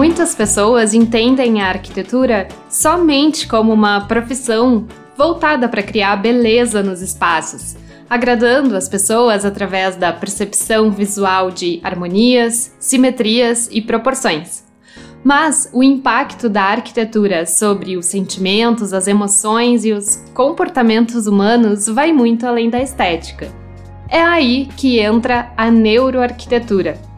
Muitas pessoas entendem a arquitetura somente como uma profissão voltada para criar beleza nos espaços, agradando as pessoas através da percepção visual de harmonias, simetrias e proporções. Mas o impacto da arquitetura sobre os sentimentos, as emoções e os comportamentos humanos vai muito além da estética. É aí que entra a neuroarquitetura.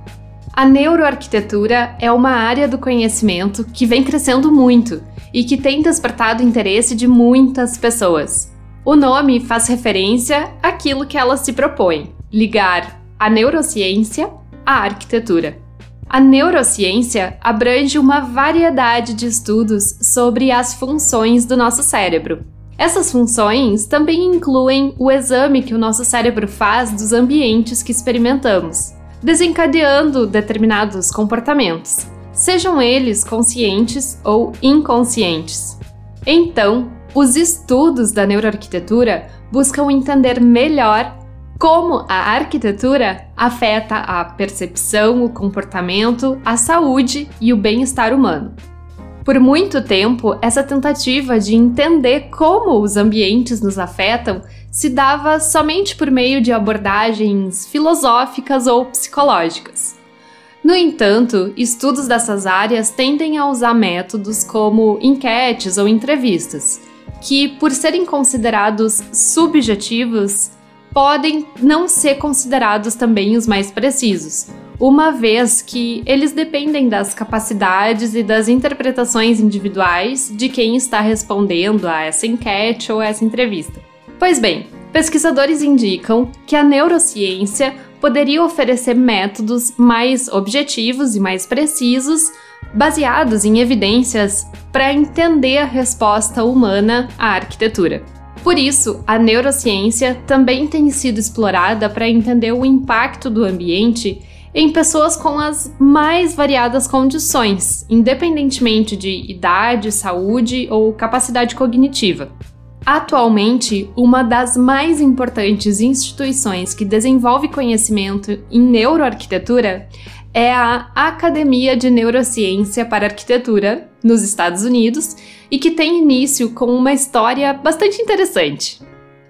A neuroarquitetura é uma área do conhecimento que vem crescendo muito e que tem despertado interesse de muitas pessoas. O nome faz referência àquilo que ela se propõe: ligar a neurociência à arquitetura. A neurociência abrange uma variedade de estudos sobre as funções do nosso cérebro. Essas funções também incluem o exame que o nosso cérebro faz dos ambientes que experimentamos, desencadeando determinados comportamentos, sejam eles conscientes ou inconscientes. Então, os estudos da neuroarquitetura buscam entender melhor como a arquitetura afeta a percepção, o comportamento, a saúde e o bem-estar humano. Por muito tempo, essa tentativa de entender como os ambientes nos afetam se dava somente por meio de abordagens filosóficas ou psicológicas. No entanto, estudos dessas áreas tendem a usar métodos como enquetes ou entrevistas, que, por serem considerados subjetivos, podem não ser considerados também os mais precisos, uma vez que eles dependem das capacidades e das interpretações individuais de quem está respondendo a essa enquete ou essa entrevista. Pois bem, pesquisadores indicam que a neurociência poderia oferecer métodos mais objetivos e mais precisos, baseados em evidências, para entender a resposta humana à arquitetura. Por isso, a neurociência também tem sido explorada para entender o impacto do ambiente em pessoas com as mais variadas condições, independentemente de idade, saúde ou capacidade cognitiva. Atualmente, uma das mais importantes instituições que desenvolve conhecimento em neuroarquitetura é a Academia de Neurociência para Arquitetura, nos Estados Unidos, e que tem início com uma história bastante interessante.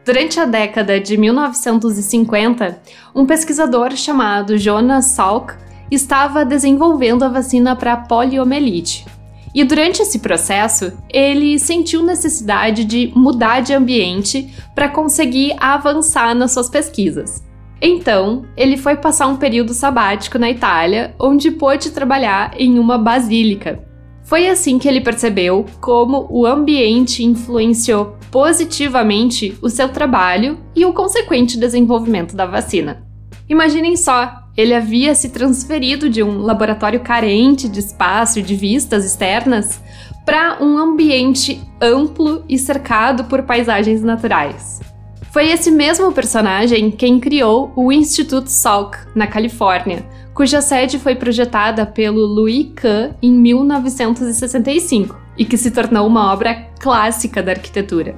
Durante a década de 1950, um pesquisador chamado Jonas Salk estava desenvolvendo a vacina para poliomielite. E durante esse processo, ele sentiu necessidade de mudar de ambiente para conseguir avançar nas suas pesquisas. Então, ele foi passar um período sabático na Itália, onde pôde trabalhar em uma basílica. Foi assim que ele percebeu como o ambiente influenciou positivamente o seu trabalho e o consequente desenvolvimento da vacina. Imaginem só, ele havia se transferido de um laboratório carente de espaço e de vistas externas para um ambiente amplo e cercado por paisagens naturais. Foi esse mesmo personagem quem criou o Instituto Salk, na Califórnia, cuja sede foi projetada pelo Louis Kahn em 1965 e que se tornou uma obra clássica da arquitetura.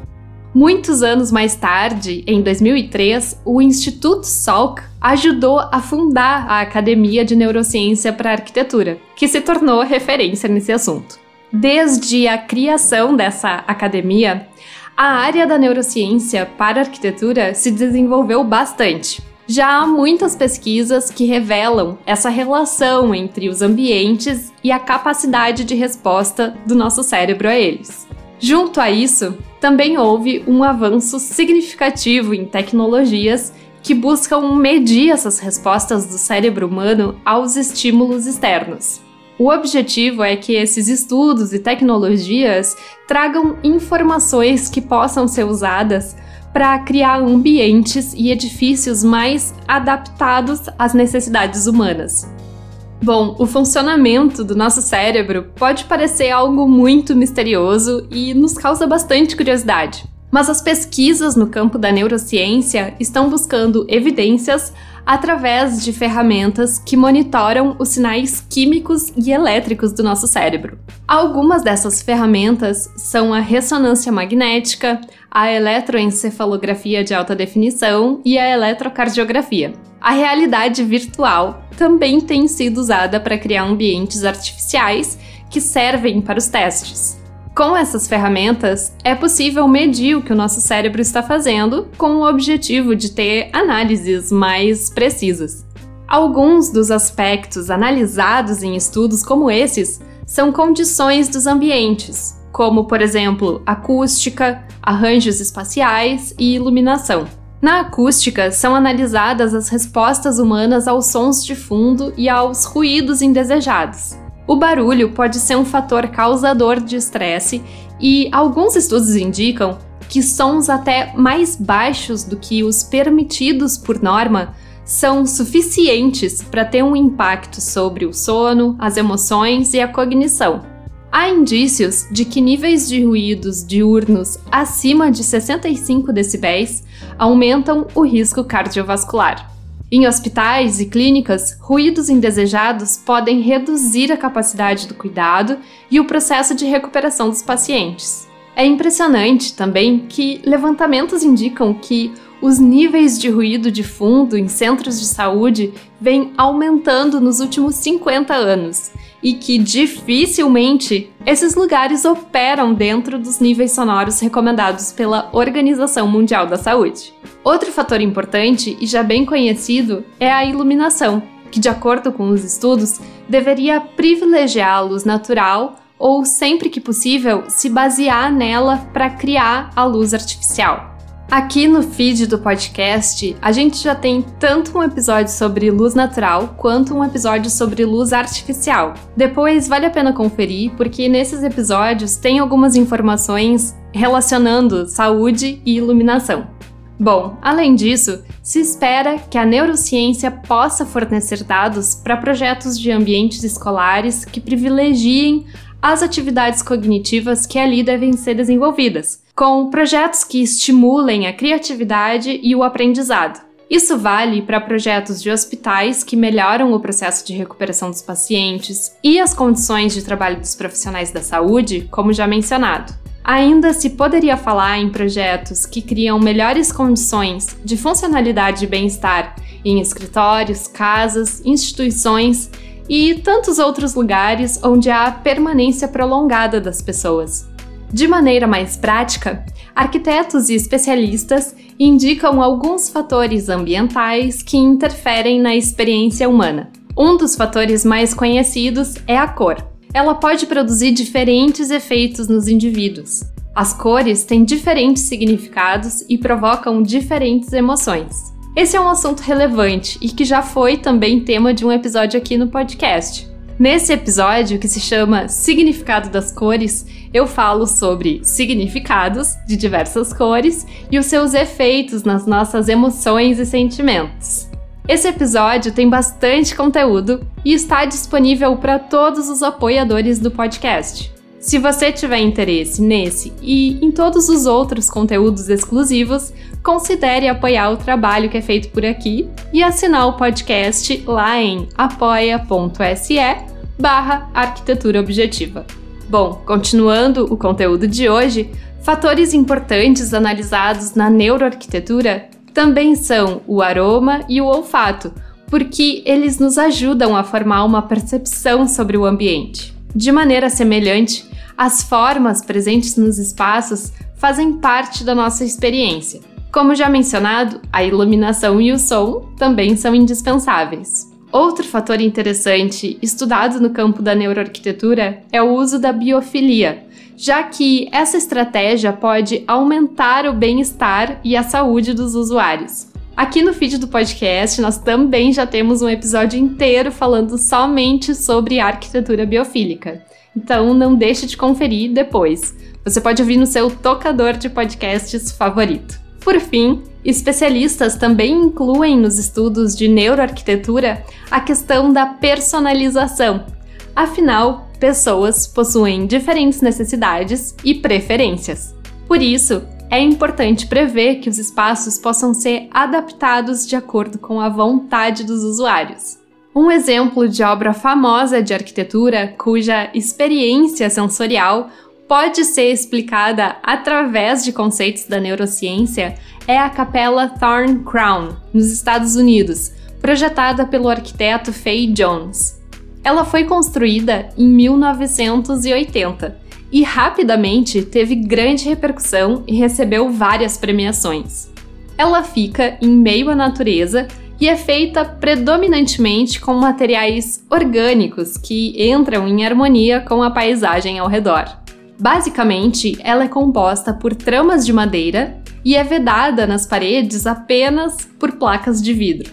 Muitos anos mais tarde, em 2003, o Instituto Salk ajudou a fundar a Academia de Neurociência para Arquitetura, que se tornou referência nesse assunto. Desde a criação dessa academia, a área da neurociência para arquitetura se desenvolveu bastante. Já há muitas pesquisas que revelam essa relação entre os ambientes e a capacidade de resposta do nosso cérebro a eles. Junto a isso, também houve um avanço significativo em tecnologias que buscam medir essas respostas do cérebro humano aos estímulos externos. O objetivo é que esses estudos e tecnologias tragam informações que possam ser usadas para criar ambientes e edifícios mais adaptados às necessidades humanas. Bom, o funcionamento do nosso cérebro pode parecer algo muito misterioso e nos causa bastante curiosidade. Mas as pesquisas no campo da neurociência estão buscando evidências através de ferramentas que monitoram os sinais químicos e elétricos do nosso cérebro. Algumas dessas ferramentas são a ressonância magnética, a eletroencefalografia de alta definição e a eletrocardiografia. A realidade virtual também tem sido usada para criar ambientes artificiais que servem para os testes. Com essas ferramentas, é possível medir o que o nosso cérebro está fazendo com o objetivo de ter análises mais precisas. Alguns dos aspectos analisados em estudos como esses são condições dos ambientes, como, por exemplo, acústica, arranjos espaciais e iluminação. Na acústica, são analisadas as respostas humanas aos sons de fundo e aos ruídos indesejados. O barulho pode ser um fator causador de estresse e alguns estudos indicam que sons até mais baixos do que os permitidos por norma são suficientes para ter um impacto sobre o sono, as emoções e a cognição. Há indícios de que níveis de ruídos diurnos acima de 65 decibéis aumentam o risco cardiovascular. Em hospitais e clínicas, ruídos indesejados podem reduzir a capacidade do cuidado e o processo de recuperação dos pacientes. É impressionante também que levantamentos indicam que os níveis de ruído de fundo em centros de saúde vêm aumentando nos últimos 50 anos e que dificilmente esses lugares operam dentro dos níveis sonoros recomendados pela Organização Mundial da Saúde. Outro fator importante e já bem conhecido é a iluminação, que, de acordo com os estudos, deveria privilegiar a luz natural ou, sempre que possível, se basear nela para criar a luz artificial. Aqui no feed do podcast, a gente já tem tanto um episódio sobre luz natural quanto um episódio sobre luz artificial. Depois vale a pena conferir, porque nesses episódios tem algumas informações relacionando saúde e iluminação. Bom, além disso, se espera que a neurociência possa fornecer dados para projetos de ambientes escolares que privilegiem as atividades cognitivas que ali devem ser desenvolvidas, com projetos que estimulem a criatividade e o aprendizado. Isso vale para projetos de hospitais que melhoram o processo de recuperação dos pacientes e as condições de trabalho dos profissionais da saúde, como já mencionado. Ainda se poderia falar em projetos que criam melhores condições de funcionalidade e bem-estar em escritórios, casas, instituições e tantos outros lugares onde há permanência prolongada das pessoas. De maneira mais prática, arquitetos e especialistas indicam alguns fatores ambientais que interferem na experiência humana. Um dos fatores mais conhecidos é a cor. Ela pode produzir diferentes efeitos nos indivíduos. As cores têm diferentes significados e provocam diferentes emoções. Esse é um assunto relevante e que já foi também tema de um episódio aqui no podcast. Nesse episódio, que se chama Significado das Cores, eu falo sobre significados de diversas cores e os seus efeitos nas nossas emoções e sentimentos. Esse episódio tem bastante conteúdo e está disponível para todos os apoiadores do podcast. Se você tiver interesse nesse e em todos os outros conteúdos exclusivos, considere apoiar o trabalho que é feito por aqui e assinar o podcast lá em apoia.se barra arquitetura objetiva. Bom, continuando o conteúdo de hoje, fatores importantes analisados na neuroarquitetura também são o aroma e o olfato, porque eles nos ajudam a formar uma percepção sobre o ambiente. De maneira semelhante, as formas presentes nos espaços fazem parte da nossa experiência. Como já mencionado, a iluminação e o som também são indispensáveis. Outro fator interessante estudado no campo da neuroarquitetura é o uso da biofilia, já que essa estratégia pode aumentar o bem-estar e a saúde dos usuários. Aqui no feed do podcast, nós também já temos um episódio inteiro falando somente sobre arquitetura biofílica. Então não deixe de conferir depois. Você pode ouvir no seu tocador de podcasts favorito. Por fim, especialistas também incluem nos estudos de neuroarquitetura a questão da personalização. Afinal, pessoas possuem diferentes necessidades e preferências. Por isso, é importante prever que os espaços possam ser adaptados de acordo com a vontade dos usuários. Um exemplo de obra famosa de arquitetura cuja experiência sensorial pode ser explicada através de conceitos da neurociência é a Capela Thorn Crown, nos Estados Unidos, projetada pelo arquiteto Fay Jones. Ela foi construída em 1980 e rapidamente teve grande repercussão e recebeu várias premiações. Ela fica em meio à natureza e é feita predominantemente com materiais orgânicos que entram em harmonia com a paisagem ao redor. Basicamente, ela é composta por tramas de madeira e é vedada nas paredes apenas por placas de vidro.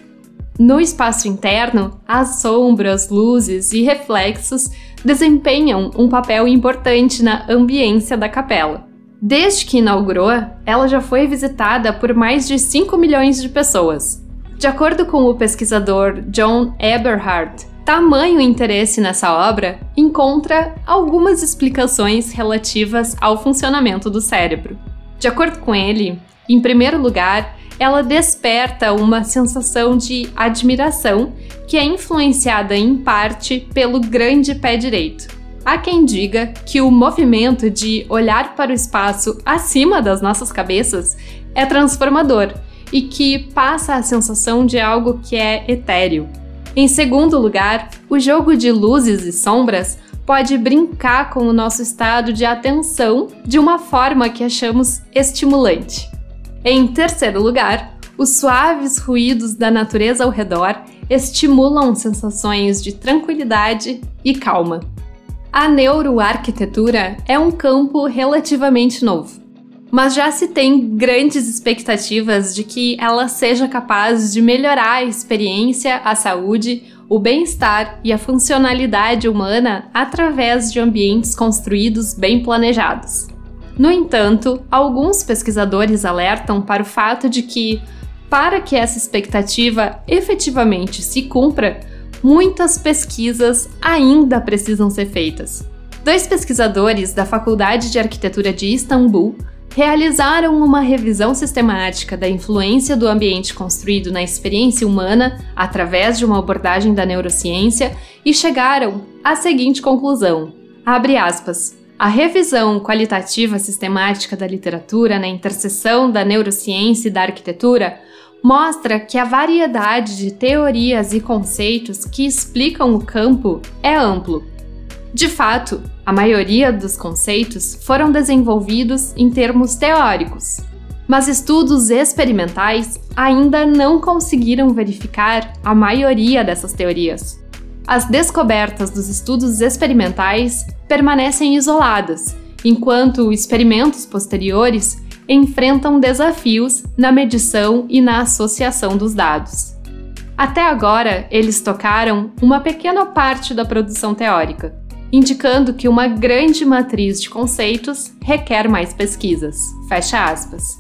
No espaço interno, as sombras, luzes e reflexos desempenham um papel importante na ambiência da capela. Desde que inaugurou, ela já foi visitada por mais de 5 milhões de pessoas. De acordo com o pesquisador John Eberhard, tamanho interesse nessa obra encontra algumas explicações relativas ao funcionamento do cérebro. De acordo com ele, em primeiro lugar, ela desperta uma sensação de admiração que é influenciada em parte pelo grande pé direito. Há quem diga que o movimento de olhar para o espaço acima das nossas cabeças é transformador e que passa a sensação de algo que é etéreo. Em segundo lugar, o jogo de luzes e sombras pode brincar com o nosso estado de atenção de uma forma que achamos estimulante. Em terceiro lugar, os suaves ruídos da natureza ao redor estimulam sensações de tranquilidade e calma. A neuroarquitetura é um campo relativamente novo, mas já se tem grandes expectativas de que ela seja capaz de melhorar a experiência, a saúde, o bem-estar e a funcionalidade humana através de ambientes construídos bem planejados. No entanto, alguns pesquisadores alertam para o fato de que, para que essa expectativa efetivamente se cumpra, muitas pesquisas ainda precisam ser feitas. Dois pesquisadores da Faculdade de Arquitetura de Istambul realizaram uma revisão sistemática da influência do ambiente construído na experiência humana através de uma abordagem da neurociência e chegaram à seguinte conclusão: abre aspas. A revisão qualitativa sistemática da literatura na interseção da neurociência e da arquitetura mostra que a variedade de teorias e conceitos que explicam o campo é amplo. De fato, a maioria dos conceitos foram desenvolvidos em termos teóricos, mas estudos experimentais ainda não conseguiram verificar a maioria dessas teorias. As descobertas dos estudos experimentais permanecem isoladas, enquanto experimentos posteriores enfrentam desafios na medição e na associação dos dados. Até agora, eles tocaram uma pequena parte da produção teórica, indicando que uma grande matriz de conceitos requer mais pesquisas. Fecha aspas.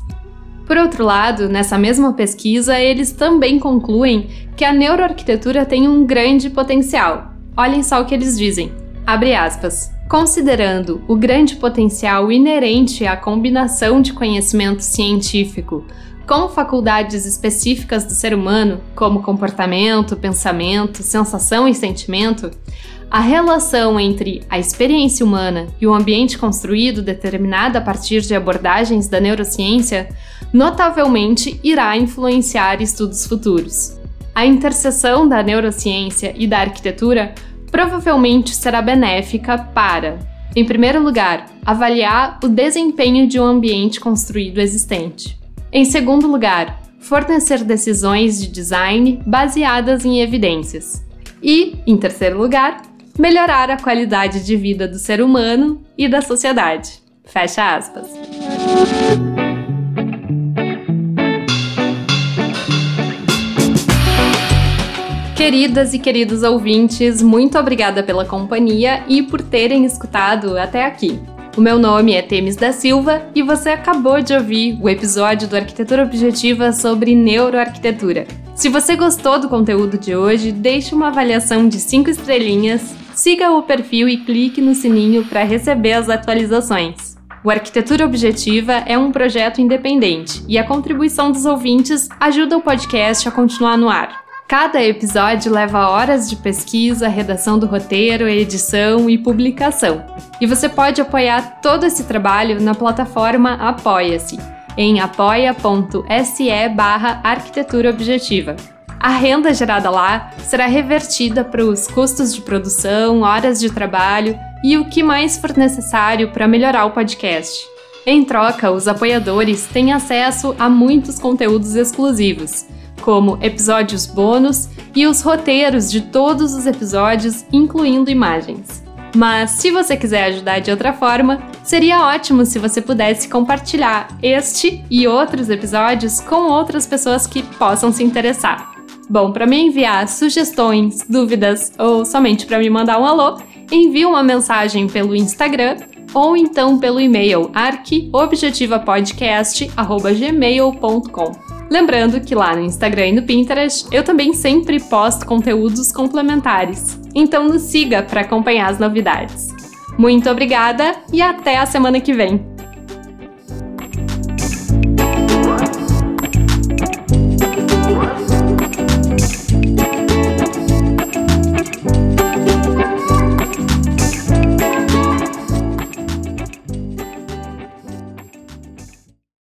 Por outro lado, nessa mesma pesquisa, eles também concluem que a neuroarquitetura tem um grande potencial. Olhem só o que eles dizem. Abre aspas. Considerando o grande potencial inerente à combinação de conhecimento científico com faculdades específicas do ser humano, como comportamento, pensamento, sensação e sentimento, a relação entre a experiência humana e o ambiente construído determinada a partir de abordagens da neurociência notavelmente irá influenciar estudos futuros. A interseção da neurociência e da arquitetura provavelmente será benéfica para, em primeiro lugar, avaliar o desempenho de um ambiente construído existente. Em segundo lugar, fornecer decisões de design baseadas em evidências. E, em terceiro lugar, melhorar a qualidade de vida do ser humano e da sociedade. Fecha aspas. Queridas e queridos ouvintes, muito obrigada pela companhia e por terem escutado até aqui. O meu nome é Temis da Silva e você acabou de ouvir o episódio do Arquitetura Objetiva sobre neuroarquitetura. Se você gostou do conteúdo de hoje, deixe uma avaliação de 5 estrelinhas, siga o perfil e clique no sininho para receber as atualizações. O Arquitetura Objetiva é um projeto independente e a contribuição dos ouvintes ajuda o podcast a continuar no ar. Cada episódio leva horas de pesquisa, redação do roteiro, edição e publicação. E você pode apoiar todo esse trabalho na plataforma Apoia-se, em apoia.se barra arquitetura objetiva. A renda gerada lá será revertida para os custos de produção, horas de trabalho e o que mais for necessário para melhorar o podcast. Em troca, os apoiadores têm acesso a muitos conteúdos exclusivos, como episódios bônus e os roteiros de todos os episódios, incluindo imagens. Mas se você quiser ajudar de outra forma, seria ótimo se você pudesse compartilhar este e outros episódios com outras pessoas que possam se interessar. Bom, para me enviar sugestões, dúvidas ou somente para me mandar um alô, envie uma mensagem pelo Instagram ou então pelo e-mail arqueobjetivapodcast@gmail.com. Lembrando que lá no Instagram e no Pinterest eu também sempre posto conteúdos complementares. Então nos siga para acompanhar as novidades. Muito obrigada e até a semana que vem.